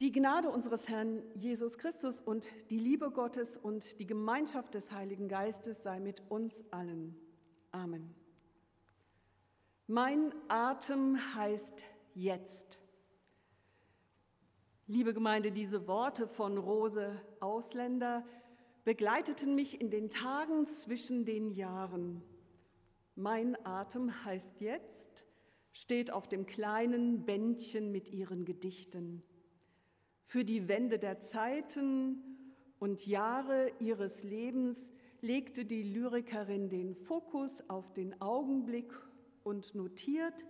Die Gnade unseres Herrn Jesus Christus und die Liebe Gottes und die Gemeinschaft des Heiligen Geistes sei mit uns allen. Amen. Mein Atem heißt jetzt. Liebe Gemeinde, diese Worte von Rose Ausländer begleiteten mich in den Tagen zwischen den Jahren. Mein Atem heißt jetzt, steht auf dem kleinen Bändchen mit ihren Gedichten. Für die Wende der Zeiten und Jahre ihres Lebens legte die Lyrikerin den Fokus auf den Augenblick und notiert,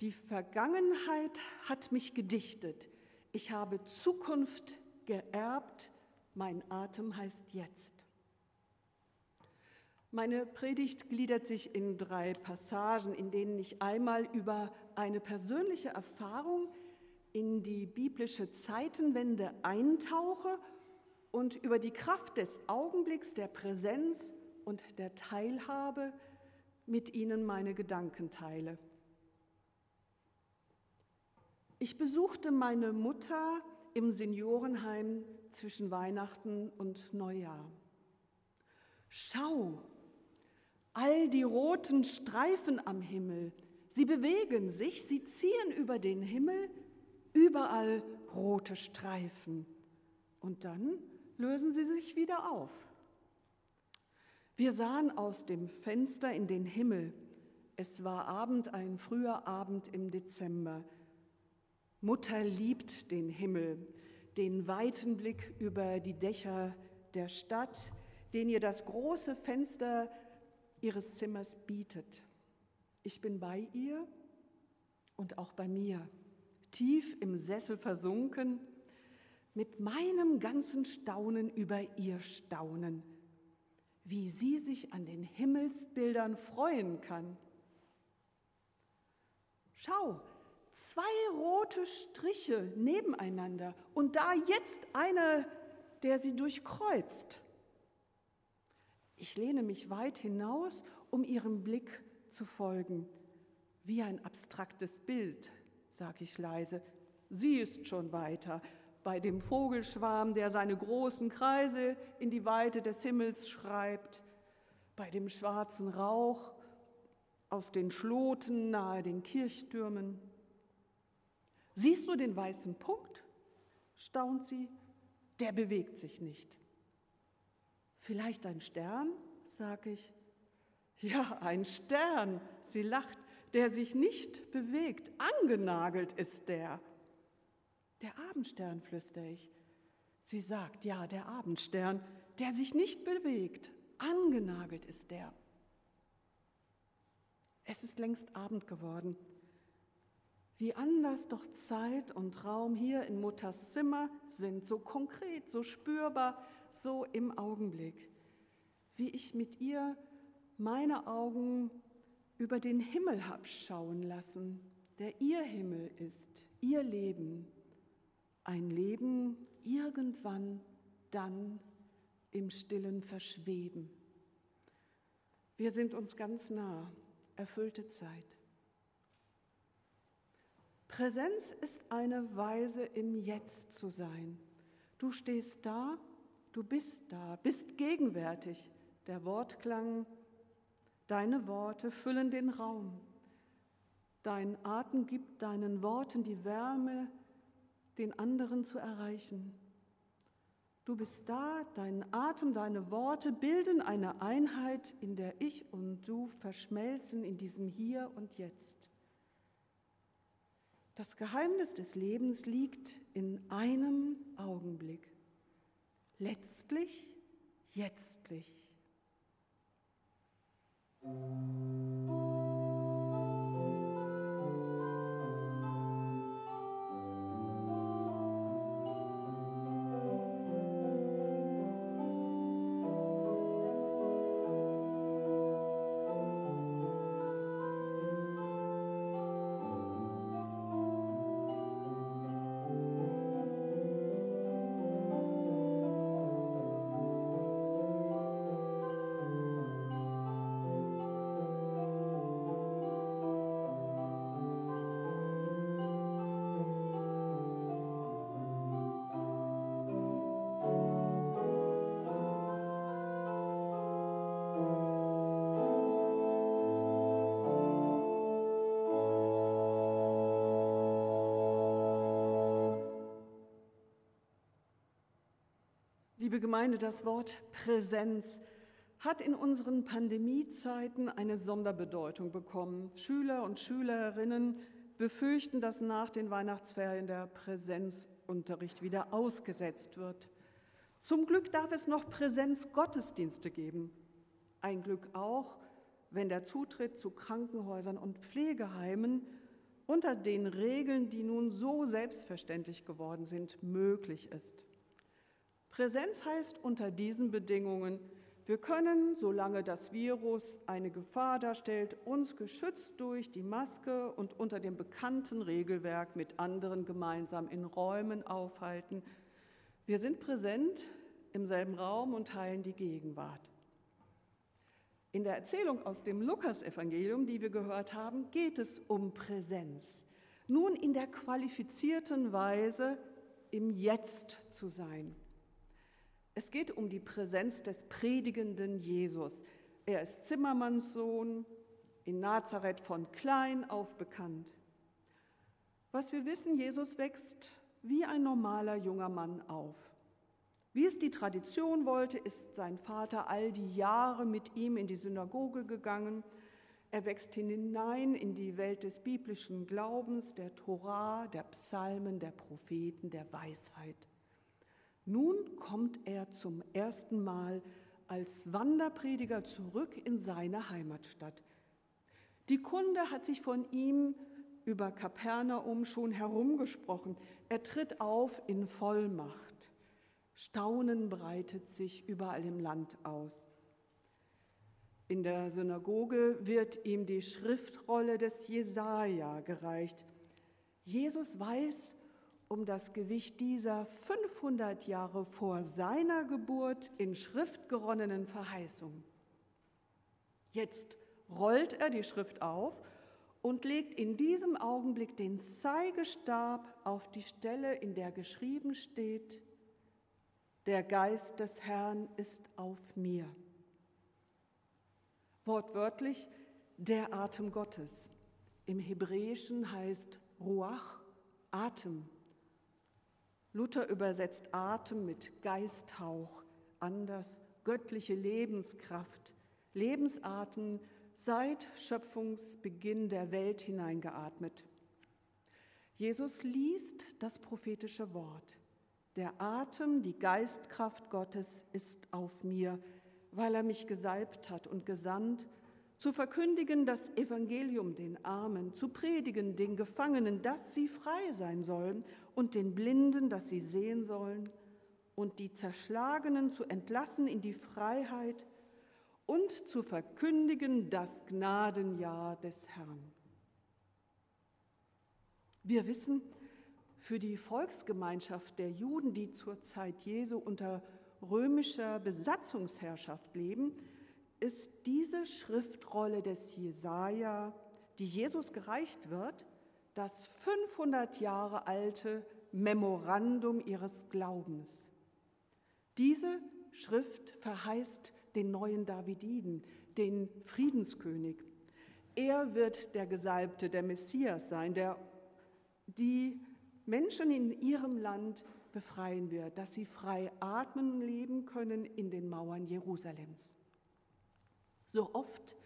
die Vergangenheit hat mich gedichtet, ich habe Zukunft geerbt, mein Atem heißt jetzt. Meine Predigt gliedert sich in drei Passagen, in denen ich einmal über eine persönliche Erfahrung in die biblische Zeitenwende eintauche und über die Kraft des Augenblicks der Präsenz und der Teilhabe mit Ihnen meine Gedanken teile. Ich besuchte meine Mutter im Seniorenheim zwischen Weihnachten und Neujahr. Schau, all die roten Streifen am Himmel, sie bewegen sich, sie ziehen über den Himmel, überall rote Streifen. Und dann lösen sie sich wieder auf. Wir sahen aus dem Fenster in den Himmel. Es war Abend, ein früher Abend im Dezember. Mutter liebt den Himmel, den weiten Blick über die Dächer der Stadt, den ihr das große Fenster ihres Zimmers bietet. Ich bin bei ihr und auch bei mir tief im Sessel versunken, mit meinem ganzen Staunen über ihr Staunen, wie sie sich an den Himmelsbildern freuen kann. Schau, zwei rote Striche nebeneinander und da jetzt einer, der sie durchkreuzt. Ich lehne mich weit hinaus, um ihrem Blick zu folgen, wie ein abstraktes Bild, sag ich leise. Sie ist schon weiter, bei dem Vogelschwarm, der seine großen Kreise in die Weite des Himmels schreibt, bei dem schwarzen Rauch auf den Schloten nahe den Kirchtürmen. Siehst du den weißen Punkt? staunt sie. Der bewegt sich nicht. Vielleicht ein Stern, sag ich. Ja, ein Stern, sie lacht der sich nicht bewegt. Angenagelt ist der. Der Abendstern, flüstere ich. Sie sagt, ja, der Abendstern, der sich nicht bewegt. Angenagelt ist der. Es ist längst Abend geworden. Wie anders doch Zeit und Raum hier in Mutters Zimmer sind, so konkret, so spürbar, so im Augenblick. Wie ich mit ihr meine Augen über den Himmel hab schauen lassen, der ihr Himmel ist, ihr Leben, ein Leben irgendwann dann im stillen Verschweben. Wir sind uns ganz nah, erfüllte Zeit. Präsenz ist eine Weise, im Jetzt zu sein. Du stehst da, du bist da, bist gegenwärtig. Der Wortklang Deine Worte füllen den Raum. Dein Atem gibt deinen Worten die Wärme, den anderen zu erreichen. Du bist da, dein Atem, deine Worte bilden eine Einheit, in der ich und du verschmelzen in diesem Hier und Jetzt. Das Geheimnis des Lebens liegt in einem Augenblick. Letztlich, jetztlich. Thank you. Liebe Gemeinde, das Wort Präsenz hat in unseren Pandemiezeiten eine Sonderbedeutung bekommen. Schüler und Schülerinnen befürchten, dass nach den Weihnachtsferien der Präsenzunterricht wieder ausgesetzt wird. Zum Glück darf es noch Präsenzgottesdienste geben. Ein Glück auch, wenn der Zutritt zu Krankenhäusern und Pflegeheimen unter den Regeln, die nun so selbstverständlich geworden sind, möglich ist. Präsenz heißt unter diesen Bedingungen, wir können, solange das Virus eine Gefahr darstellt, uns geschützt durch die Maske und unter dem bekannten Regelwerk mit anderen gemeinsam in Räumen aufhalten. Wir sind präsent im selben Raum und teilen die Gegenwart. In der Erzählung aus dem Lukasevangelium, die wir gehört haben, geht es um Präsenz. Nun in der qualifizierten Weise im Jetzt zu sein. Es geht um die Präsenz des predigenden Jesus. Er ist Zimmermannssohn, in Nazareth von klein auf bekannt. Was wir wissen, Jesus wächst wie ein normaler junger Mann auf. Wie es die Tradition wollte, ist sein Vater all die Jahre mit ihm in die Synagoge gegangen. Er wächst hinein in die Welt des biblischen Glaubens, der Torah, der Psalmen, der Propheten, der Weisheit. Nun kommt er zum ersten Mal als Wanderprediger zurück in seine Heimatstadt. Die Kunde hat sich von ihm über Kapernaum schon herumgesprochen. Er tritt auf in Vollmacht. Staunen breitet sich überall im Land aus. In der Synagoge wird ihm die Schriftrolle des Jesaja gereicht. Jesus weiß, um das Gewicht dieser 500 Jahre vor seiner Geburt in Schrift geronnenen Verheißung. Jetzt rollt er die Schrift auf und legt in diesem Augenblick den Zeigestab auf die Stelle, in der geschrieben steht, der Geist des Herrn ist auf mir. Wortwörtlich der Atem Gottes. Im Hebräischen heißt Ruach Atem. Luther übersetzt Atem mit Geisthauch, anders göttliche Lebenskraft, Lebensatem seit Schöpfungsbeginn der Welt hineingeatmet. Jesus liest das prophetische Wort. Der Atem, die Geistkraft Gottes ist auf mir, weil er mich gesalbt hat und gesandt, zu verkündigen das Evangelium den Armen, zu predigen den Gefangenen, dass sie frei sein sollen und den Blinden, dass sie sehen sollen und die Zerschlagenen zu entlassen in die Freiheit und zu verkündigen das Gnadenjahr des Herrn. Wir wissen, für die Volksgemeinschaft der Juden, die zur Zeit Jesu unter römischer Besatzungsherrschaft leben, ist diese Schriftrolle des Jesaja, die Jesus gereicht wird, das 500 Jahre alte Memorandum ihres Glaubens. Diese Schrift verheißt den neuen Davididen, den Friedenskönig. Er wird der Gesalbte, der Messias sein, der die Menschen in ihrem Land befreien wird, dass sie frei atmen leben können in den Mauern Jerusalems. So oft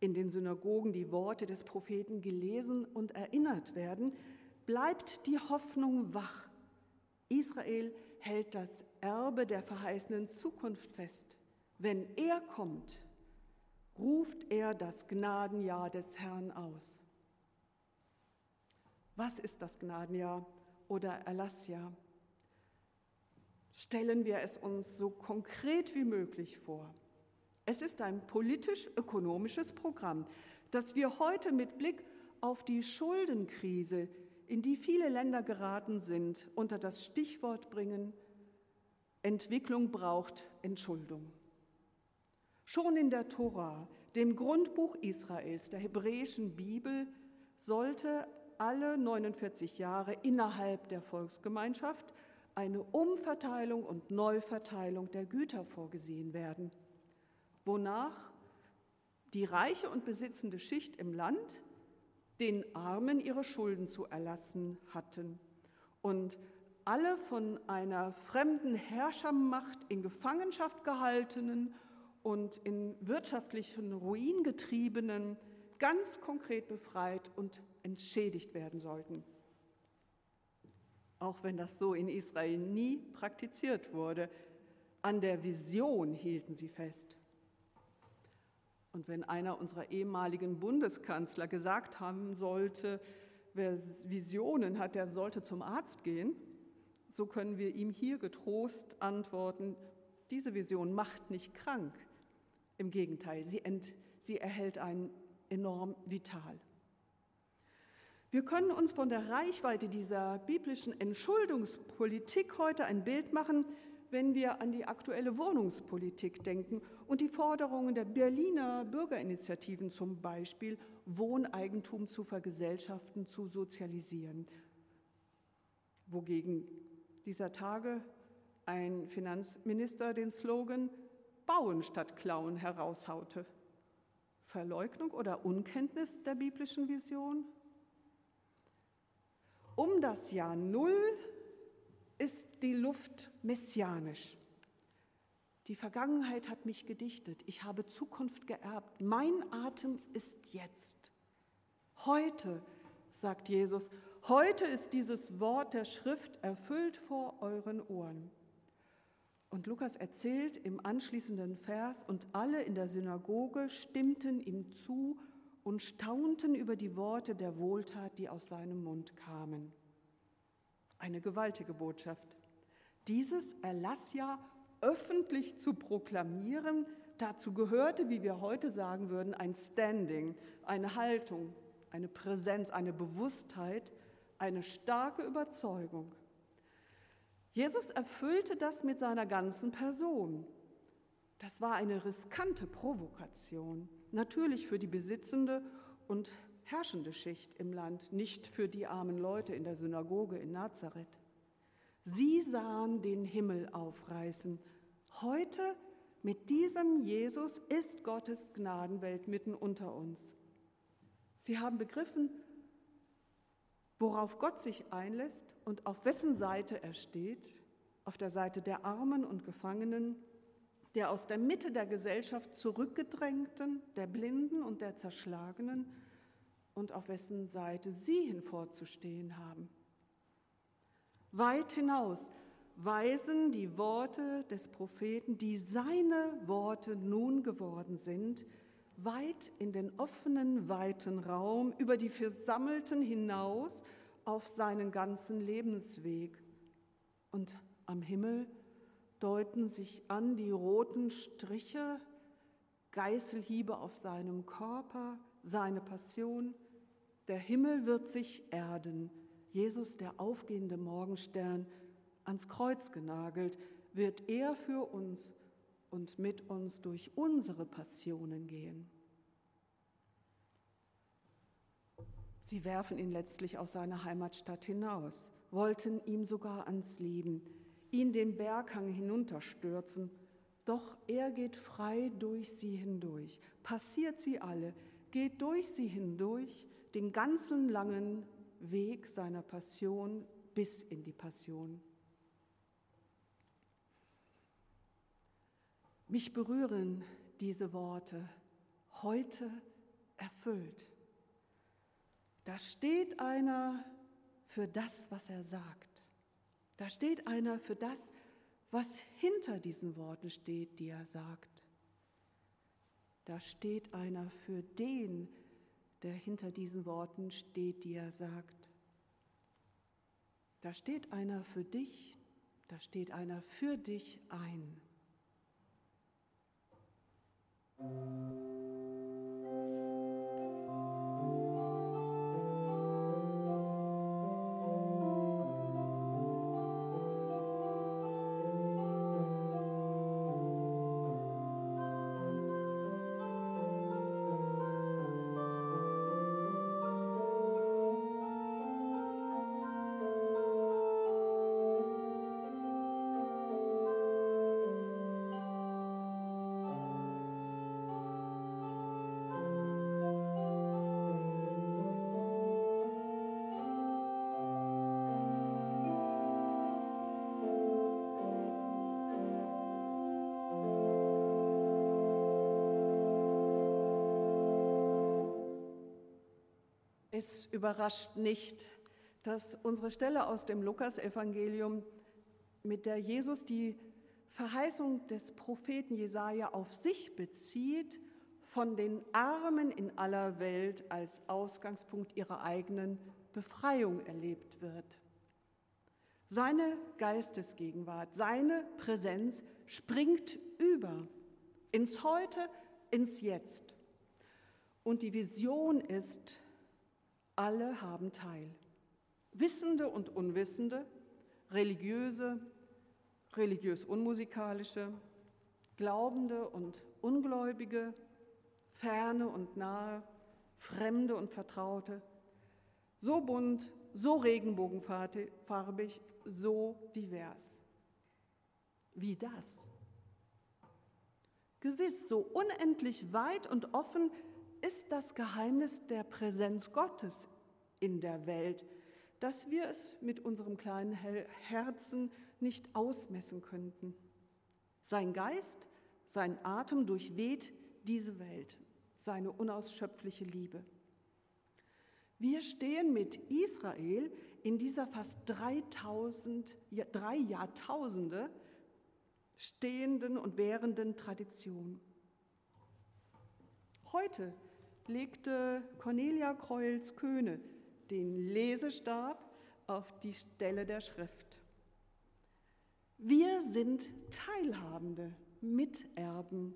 in den Synagogen die Worte des Propheten gelesen und erinnert werden, bleibt die Hoffnung wach. Israel hält das Erbe der verheißenen Zukunft fest. Wenn er kommt, ruft er das Gnadenjahr des Herrn aus. Was ist das Gnadenjahr oder Erlassjahr? Stellen wir es uns so konkret wie möglich vor. Es ist ein politisch-ökonomisches Programm, das wir heute mit Blick auf die Schuldenkrise, in die viele Länder geraten sind, unter das Stichwort bringen, Entwicklung braucht Entschuldung. Schon in der Tora, dem Grundbuch Israels, der hebräischen Bibel, sollte alle 49 Jahre innerhalb der Volksgemeinschaft eine Umverteilung und Neuverteilung der Güter vorgesehen werden wonach die reiche und besitzende Schicht im Land den Armen ihre Schulden zu erlassen hatten und alle von einer fremden Herrschermacht in Gefangenschaft gehaltenen und in wirtschaftlichen Ruin getriebenen ganz konkret befreit und entschädigt werden sollten. Auch wenn das so in Israel nie praktiziert wurde, an der Vision hielten sie fest. Und wenn einer unserer ehemaligen Bundeskanzler gesagt haben sollte, wer Visionen hat, der sollte zum Arzt gehen, so können wir ihm hier getrost antworten, diese Vision macht nicht krank. Im Gegenteil, sie, ent, sie erhält einen enorm vital. Wir können uns von der Reichweite dieser biblischen Entschuldungspolitik heute ein Bild machen, wenn wir an die aktuelle Wohnungspolitik denken und die Forderungen der Berliner Bürgerinitiativen zum Beispiel, Wohneigentum zu vergesellschaften, zu sozialisieren. Wogegen dieser Tage ein Finanzminister den Slogan Bauen statt Klauen heraushaute. Verleugnung oder Unkenntnis der biblischen Vision? Um das Jahr Null ist die Luft messianisch. Die Vergangenheit hat mich gedichtet. Ich habe Zukunft geerbt. Mein Atem ist jetzt. Heute, sagt Jesus, heute ist dieses Wort der Schrift erfüllt vor euren Ohren. Und Lukas erzählt im anschließenden Vers, und alle in der Synagoge stimmten ihm zu und staunten über die Worte der Wohltat, die aus seinem Mund kamen. Eine gewaltige Botschaft. Dieses Erlassjahr öffentlich zu proklamieren, dazu gehörte, wie wir heute sagen würden, ein Standing, eine Haltung, eine Präsenz, eine Bewusstheit, eine starke Überzeugung. Jesus erfüllte das mit seiner ganzen Person. Das war eine riskante Provokation, natürlich für die besitzende und herrschende Schicht im Land, nicht für die armen Leute in der Synagoge in Nazareth. Sie sahen den Himmel aufreißen. Heute mit diesem Jesus ist Gottes Gnadenwelt mitten unter uns. Sie haben begriffen, worauf Gott sich einlässt und auf wessen Seite er steht, auf der Seite der Armen und Gefangenen, der aus der Mitte der Gesellschaft zurückgedrängten, der Blinden und der Zerschlagenen, und auf wessen Seite Sie hinvorzustehen haben. Weit hinaus weisen die Worte des Propheten, die seine Worte nun geworden sind, weit in den offenen, weiten Raum über die Versammelten hinaus auf seinen ganzen Lebensweg. Und am Himmel deuten sich an die roten Striche, Geißelhiebe auf seinem Körper, seine Passion. Der Himmel wird sich erden. Jesus, der aufgehende Morgenstern, ans Kreuz genagelt, wird er für uns und mit uns durch unsere Passionen gehen. Sie werfen ihn letztlich aus seiner Heimatstadt hinaus, wollten ihm sogar ans Leben, ihn den Berghang hinunterstürzen, doch er geht frei durch sie hindurch, passiert sie alle, geht durch sie hindurch den ganzen langen Weg seiner Passion bis in die Passion. Mich berühren diese Worte heute erfüllt. Da steht einer für das, was er sagt. Da steht einer für das, was hinter diesen Worten steht, die er sagt. Da steht einer für den, der hinter diesen Worten steht, die er sagt. Da steht einer für dich, da steht einer für dich ein. Es überrascht nicht, dass unsere Stelle aus dem Lukasevangelium, mit der Jesus die Verheißung des Propheten Jesaja auf sich bezieht, von den Armen in aller Welt als Ausgangspunkt ihrer eigenen Befreiung erlebt wird. Seine Geistesgegenwart, seine Präsenz springt über ins Heute, ins Jetzt. Und die Vision ist, alle haben teil. Wissende und Unwissende, religiöse, religiös unmusikalische, Glaubende und Ungläubige, Ferne und Nahe, Fremde und Vertraute, so bunt, so regenbogenfarbig, so divers. Wie das? Gewiss, so unendlich weit und offen ist das Geheimnis der Präsenz Gottes in der Welt, dass wir es mit unserem kleinen Herzen nicht ausmessen könnten. Sein Geist, sein Atem durchweht diese Welt, seine unausschöpfliche Liebe. Wir stehen mit Israel in dieser fast 3000, drei Jahrtausende stehenden und währenden Tradition. Heute legte Cornelia Kreuls-Köhne den Lesestab auf die Stelle der Schrift. Wir sind Teilhabende, Miterben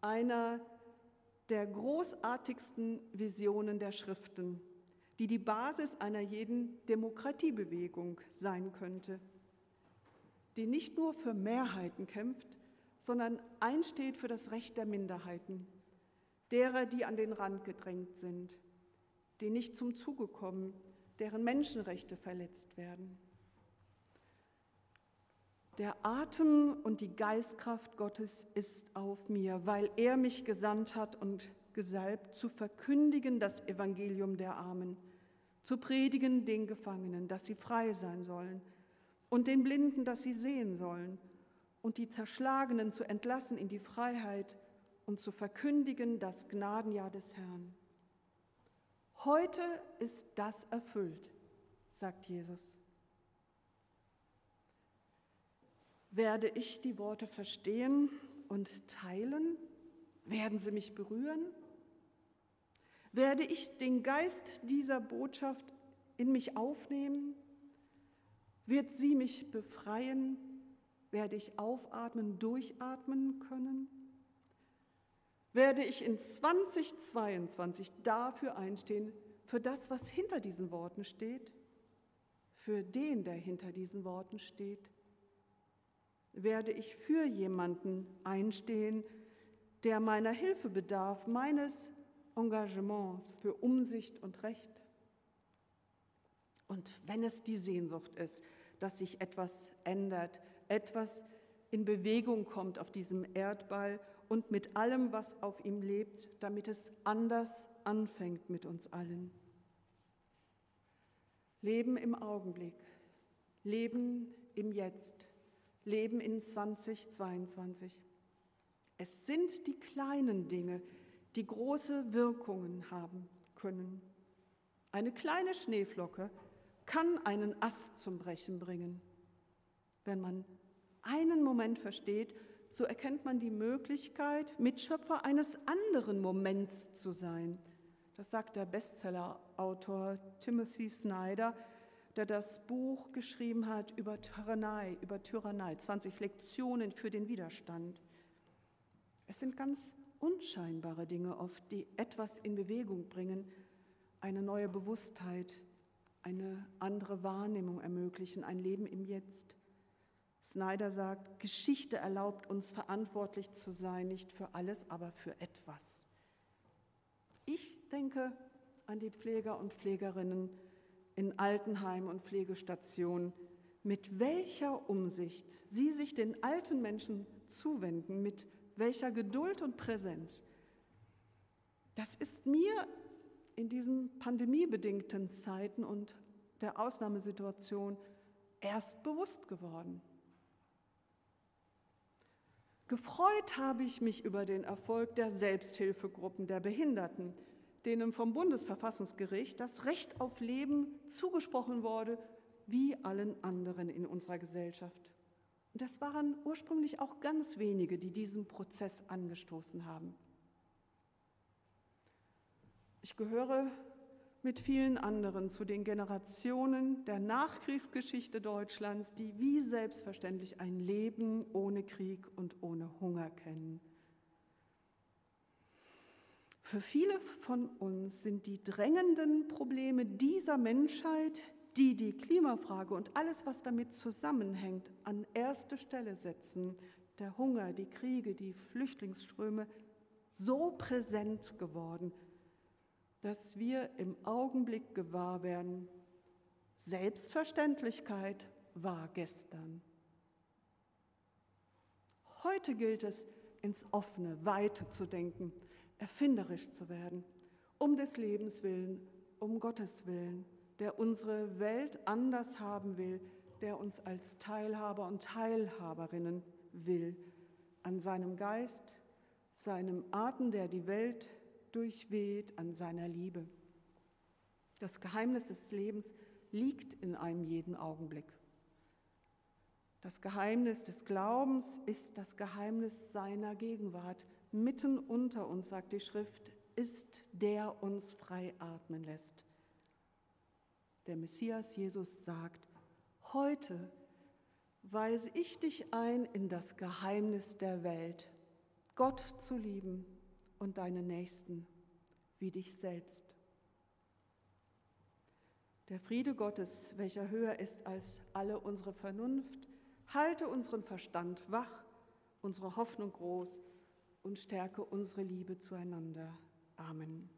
einer der großartigsten Visionen der Schriften, die die Basis einer jeden Demokratiebewegung sein könnte, die nicht nur für Mehrheiten kämpft, sondern einsteht für das Recht der Minderheiten derer, die an den Rand gedrängt sind, die nicht zum Zuge kommen, deren Menschenrechte verletzt werden. Der Atem und die Geistkraft Gottes ist auf mir, weil er mich gesandt hat und gesalbt, zu verkündigen das Evangelium der Armen, zu predigen den Gefangenen, dass sie frei sein sollen, und den Blinden, dass sie sehen sollen, und die Zerschlagenen zu entlassen in die Freiheit und zu verkündigen das Gnadenjahr des Herrn. Heute ist das erfüllt, sagt Jesus. Werde ich die Worte verstehen und teilen? Werden sie mich berühren? Werde ich den Geist dieser Botschaft in mich aufnehmen? Wird sie mich befreien? Werde ich aufatmen, durchatmen können? Werde ich in 2022 dafür einstehen, für das, was hinter diesen Worten steht, für den, der hinter diesen Worten steht. Werde ich für jemanden einstehen, der meiner Hilfe bedarf, meines Engagements für Umsicht und Recht. Und wenn es die Sehnsucht ist, dass sich etwas ändert, etwas in Bewegung kommt auf diesem Erdball und mit allem, was auf ihm lebt, damit es anders anfängt mit uns allen. Leben im Augenblick, Leben im Jetzt, Leben in 2022. Es sind die kleinen Dinge, die große Wirkungen haben können. Eine kleine Schneeflocke kann einen Ast zum Brechen bringen, wenn man einen Moment versteht, so erkennt man die Möglichkeit, Mitschöpfer eines anderen Moments zu sein. Das sagt der Bestsellerautor Timothy Snyder, der das Buch geschrieben hat über Tyrannei, über Tyrannei, 20 Lektionen für den Widerstand. Es sind ganz unscheinbare Dinge oft, die etwas in Bewegung bringen, eine neue Bewusstheit, eine andere Wahrnehmung ermöglichen, ein Leben im Jetzt. Snyder sagt, Geschichte erlaubt uns verantwortlich zu sein, nicht für alles, aber für etwas. Ich denke an die Pfleger und Pflegerinnen in Altenheimen und Pflegestationen, mit welcher Umsicht sie sich den alten Menschen zuwenden, mit welcher Geduld und Präsenz. Das ist mir in diesen pandemiebedingten Zeiten und der Ausnahmesituation erst bewusst geworden. Gefreut habe ich mich über den Erfolg der Selbsthilfegruppen der Behinderten, denen vom Bundesverfassungsgericht das Recht auf Leben zugesprochen wurde, wie allen anderen in unserer Gesellschaft. Und das waren ursprünglich auch ganz wenige, die diesen Prozess angestoßen haben. Ich gehöre mit vielen anderen zu den Generationen der Nachkriegsgeschichte Deutschlands, die wie selbstverständlich ein Leben ohne Krieg und ohne Hunger kennen. Für viele von uns sind die drängenden Probleme dieser Menschheit, die die Klimafrage und alles, was damit zusammenhängt, an erste Stelle setzen, der Hunger, die Kriege, die Flüchtlingsströme, so präsent geworden, dass wir im Augenblick gewahr werden, Selbstverständlichkeit war gestern. Heute gilt es, ins offene, weite zu denken, erfinderisch zu werden, um des Lebens willen, um Gottes willen, der unsere Welt anders haben will, der uns als Teilhaber und Teilhaberinnen will, an seinem Geist, seinem Atem, der die Welt durchweht an seiner Liebe. Das Geheimnis des Lebens liegt in einem jeden Augenblick. Das Geheimnis des Glaubens ist das Geheimnis seiner Gegenwart. Mitten unter uns, sagt die Schrift, ist der uns frei atmen lässt. Der Messias Jesus sagt, heute weise ich dich ein in das Geheimnis der Welt, Gott zu lieben und deine Nächsten wie dich selbst. Der Friede Gottes, welcher höher ist als alle unsere Vernunft, halte unseren Verstand wach, unsere Hoffnung groß und stärke unsere Liebe zueinander. Amen.